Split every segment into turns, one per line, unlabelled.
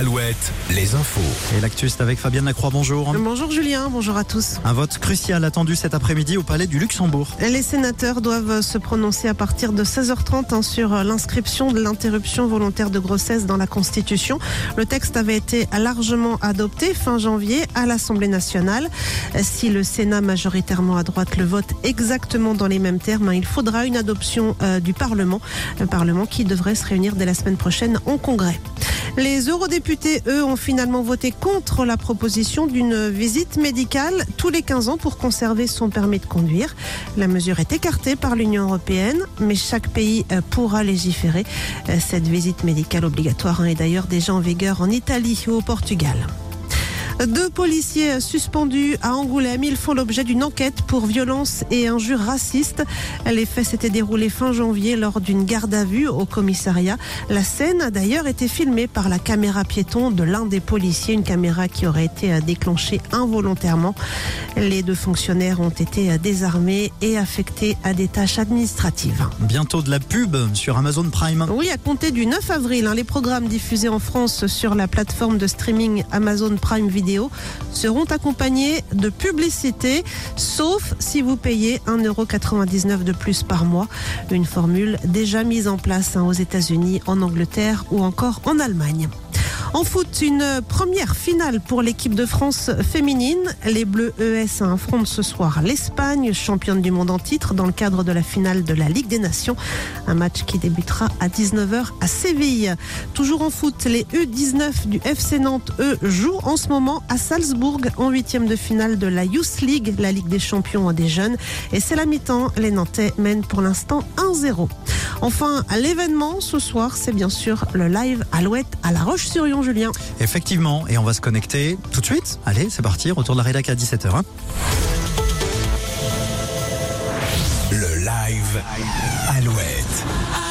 Alouette, les infos.
Et l'actu, c'est avec Fabienne Lacroix, bonjour.
Bonjour Julien, bonjour à tous.
Un vote crucial attendu cet après-midi au Palais du Luxembourg.
Les sénateurs doivent se prononcer à partir de 16h30 hein, sur l'inscription de l'interruption volontaire de grossesse dans la Constitution. Le texte avait été largement adopté fin janvier à l'Assemblée nationale. Si le Sénat majoritairement à droite le vote exactement dans les mêmes termes, hein, il faudra une adoption euh, du Parlement. Le Parlement qui devrait se réunir dès la semaine prochaine en congrès. Les eurodéputés, eux, ont finalement voté contre la proposition d'une visite médicale tous les 15 ans pour conserver son permis de conduire. La mesure est écartée par l'Union européenne, mais chaque pays euh, pourra légiférer. Euh, cette visite médicale obligatoire hein, est d'ailleurs déjà en vigueur en Italie ou au Portugal. Deux policiers suspendus à Angoulême. Ils font l'objet d'une enquête pour violence et injures racistes. Les faits s'étaient déroulés fin janvier lors d'une garde à vue au commissariat. La scène a d'ailleurs été filmée par la caméra piéton de l'un des policiers, une caméra qui aurait été déclenchée involontairement. Les deux fonctionnaires ont été désarmés et affectés à des tâches administratives.
Bientôt de la pub sur Amazon Prime.
Oui, à compter du 9 avril, hein, les programmes diffusés en France sur la plateforme de streaming Amazon Prime Video seront accompagnés de publicité, sauf si vous payez 1,99€ de plus par mois. Une formule déjà mise en place hein, aux États-Unis, en Angleterre ou encore en Allemagne. En foot, une première finale pour l'équipe de France féminine. Les Bleus ES affrontent ce soir l'Espagne, championne du monde en titre, dans le cadre de la finale de la Ligue des Nations. Un match qui débutera à 19h à Séville. Toujours en foot, les U19 du FC Nantes, jouent en ce moment à Salzbourg en huitième de finale de la Youth League, la Ligue des champions des jeunes. Et c'est la mi-temps. Les Nantais mènent pour l'instant 1-0. Enfin, l'événement ce soir, c'est bien sûr le live Alouette à La Roche-sur-Yon, Julien.
Effectivement, et on va se connecter tout de suite. Allez, c'est parti, retour de la rédac à 17h. Hein.
Le live Alouette.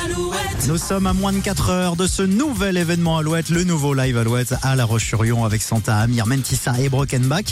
Alouette. Nous sommes à moins de 4 heures de ce nouvel événement Alouette, le nouveau live Alouette à La Roche-sur-Yon avec Santa, Amir, Mentissa et Brokenbach.